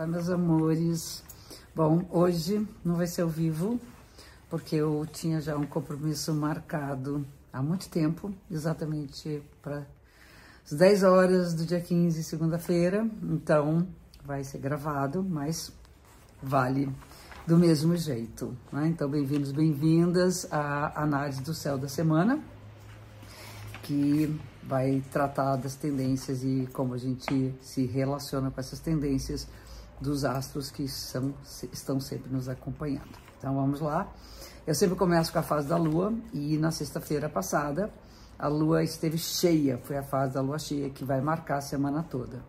Olá, meus amores. Bom, hoje não vai ser ao vivo, porque eu tinha já um compromisso marcado há muito tempo, exatamente para as 10 horas do dia 15, segunda-feira. Então, vai ser gravado, mas vale do mesmo jeito. Né? Então, bem-vindos, bem-vindas à análise do céu da semana, que vai tratar das tendências e como a gente se relaciona com essas tendências dos astros que são, estão sempre nos acompanhando. Então vamos lá. Eu sempre começo com a fase da Lua e na sexta-feira passada a Lua esteve cheia, foi a fase da Lua cheia que vai marcar a semana toda.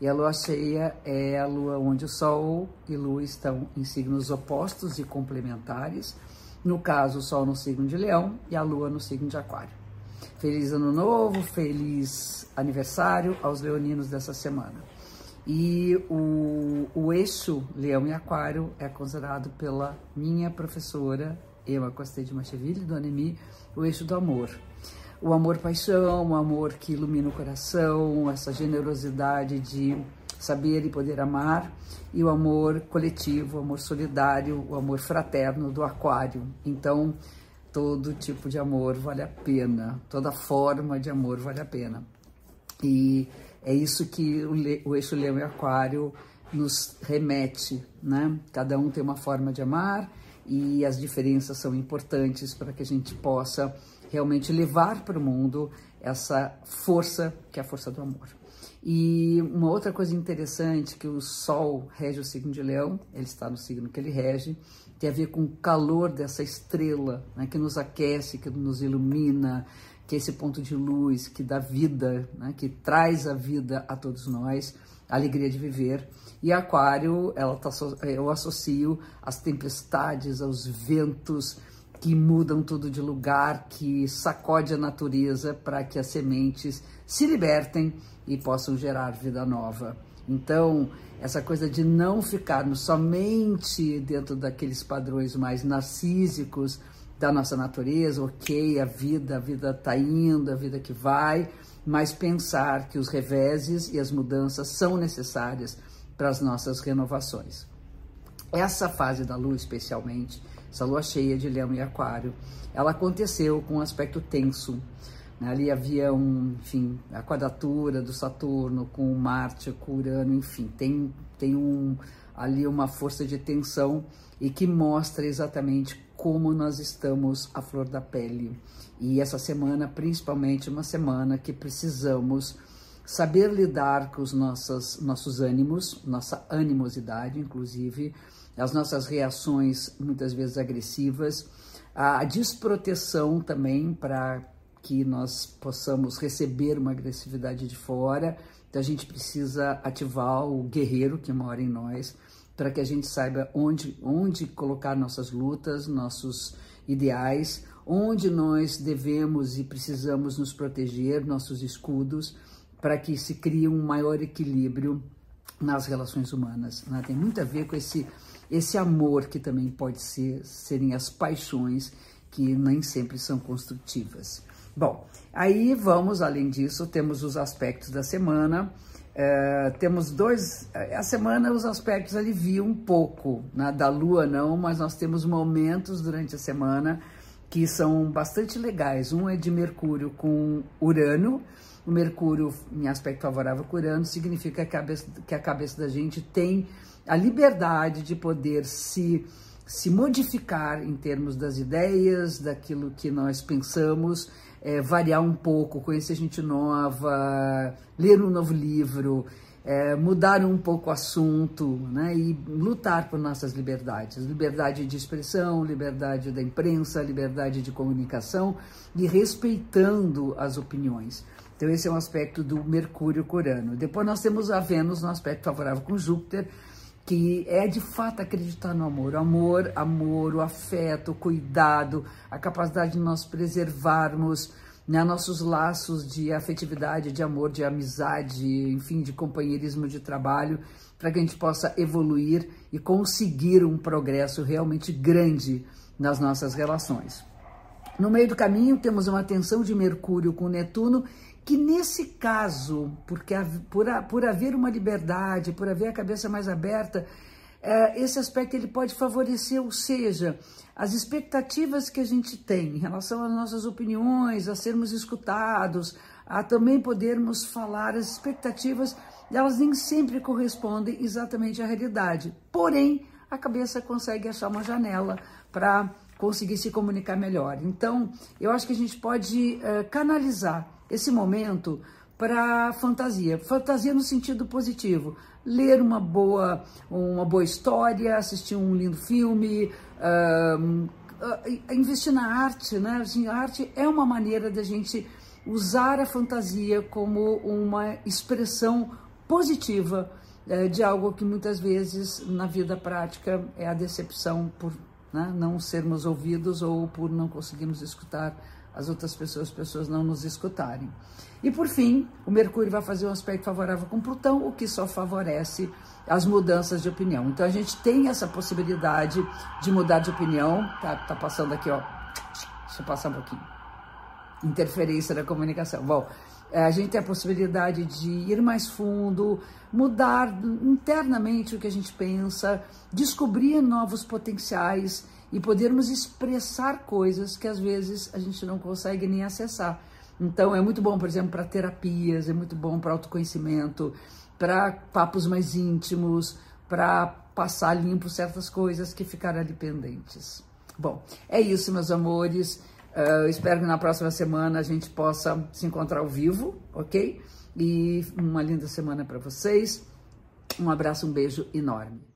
E a Lua cheia é a Lua onde o Sol e Lua estão em signos opostos e complementares. No caso, o Sol no signo de Leão e a Lua no signo de Aquário. Feliz Ano Novo, feliz aniversário aos leoninos dessa semana. E o, o eixo Leão e Aquário é considerado pela minha professora Emma Costei de Macheville, do Anemi, o eixo do amor. O amor-paixão, o amor que ilumina o coração, essa generosidade de saber e poder amar, e o amor coletivo, o amor solidário, o amor fraterno do Aquário. Então, todo tipo de amor vale a pena, toda forma de amor vale a pena. E é isso que o, o eixo Leão e Aquário nos remete, né? Cada um tem uma forma de amar e as diferenças são importantes para que a gente possa realmente levar para o mundo essa força que é a força do amor. E uma outra coisa interessante que o Sol rege o signo de Leão, ele está no signo que ele rege, tem a ver com o calor dessa estrela, né, que nos aquece, que nos ilumina, que é esse ponto de luz, que dá vida, né, que traz a vida a todos nós, a alegria de viver. E Aquário, ela tá, eu associo às tempestades, aos ventos que mudam tudo de lugar, que sacode a natureza para que as sementes se libertem e possam gerar vida nova. Então, essa coisa de não ficarmos somente dentro daqueles padrões mais narcísicos da nossa natureza, ok, a vida, a vida está indo, a vida que vai, mas pensar que os reveses e as mudanças são necessárias para as nossas renovações. Essa fase da lua, especialmente, essa lua cheia de Leão e Aquário, ela aconteceu com um aspecto tenso, né? Ali havia um, enfim, a quadratura do Saturno com Marte, com Urano, enfim, tem, tem um, ali uma força de tensão e que mostra exatamente como nós estamos à flor da pele. E essa semana, principalmente, uma semana que precisamos saber lidar com os nossos, nossos ânimos, nossa animosidade, inclusive, as nossas reações muitas vezes agressivas, a desproteção também para que nós possamos receber uma agressividade de fora. Então a gente precisa ativar o guerreiro que mora em nós para que a gente saiba onde, onde colocar nossas lutas, nossos ideais, onde nós devemos e precisamos nos proteger, nossos escudos, para que se crie um maior equilíbrio nas relações humanas. Né? Tem muito a ver com esse, esse amor que também pode ser serem as paixões que nem sempre são construtivas. Bom, aí vamos, além disso, temos os aspectos da semana. É, temos dois. A semana os aspectos aliviam um pouco, né? da lua não, mas nós temos momentos durante a semana que são bastante legais. Um é de Mercúrio com Urano. O Mercúrio, em aspecto favorável com Urano, significa que a cabeça, que a cabeça da gente tem a liberdade de poder se, se modificar em termos das ideias, daquilo que nós pensamos é, variar um pouco, conhecer gente nova, ler um novo livro, é, mudar um pouco o assunto né, e lutar por nossas liberdades. Liberdade de expressão, liberdade da imprensa, liberdade de comunicação e respeitando as opiniões. Então, esse é um aspecto do Mercúrio corano. Depois, nós temos a Vênus no aspecto favorável com Júpiter, que é de fato acreditar no amor. O amor, amor, o afeto, o cuidado, a capacidade de nós preservarmos né, nossos laços de afetividade, de amor, de amizade, enfim, de companheirismo de trabalho, para que a gente possa evoluir e conseguir um progresso realmente grande nas nossas relações. No meio do caminho temos uma tensão de Mercúrio com Netuno, que nesse caso, porque por, por haver uma liberdade, por haver a cabeça mais aberta, é, esse aspecto ele pode favorecer, ou seja, as expectativas que a gente tem em relação às nossas opiniões, a sermos escutados, a também podermos falar, as expectativas, elas nem sempre correspondem exatamente à realidade. Porém, a cabeça consegue achar uma janela para conseguir se comunicar melhor. Então, eu acho que a gente pode uh, canalizar esse momento para fantasia, fantasia no sentido positivo, ler uma boa, uma boa história, assistir um lindo filme, uh, uh, investir na arte, né? Assim, a arte é uma maneira da gente usar a fantasia como uma expressão positiva uh, de algo que muitas vezes na vida prática é a decepção por né, não sermos ouvidos ou por não conseguirmos escutar as outras pessoas, as pessoas não nos escutarem. E por fim, o Mercúrio vai fazer um aspecto favorável com Plutão, o que só favorece as mudanças de opinião. Então a gente tem essa possibilidade de mudar de opinião. Tá, tá passando aqui, ó. Deixa eu passar um pouquinho. Interferência da comunicação. Bom, é, a gente tem a possibilidade de ir mais fundo, mudar internamente o que a gente pensa, descobrir novos potenciais e podermos expressar coisas que às vezes a gente não consegue nem acessar. Então é muito bom, por exemplo, para terapias, é muito bom para autoconhecimento, para papos mais íntimos, para passar limpo certas coisas que ficaram ali pendentes. Bom, é isso, meus amores. Uh, espero que na próxima semana a gente possa se encontrar ao vivo, ok? E uma linda semana para vocês. Um abraço, um beijo enorme.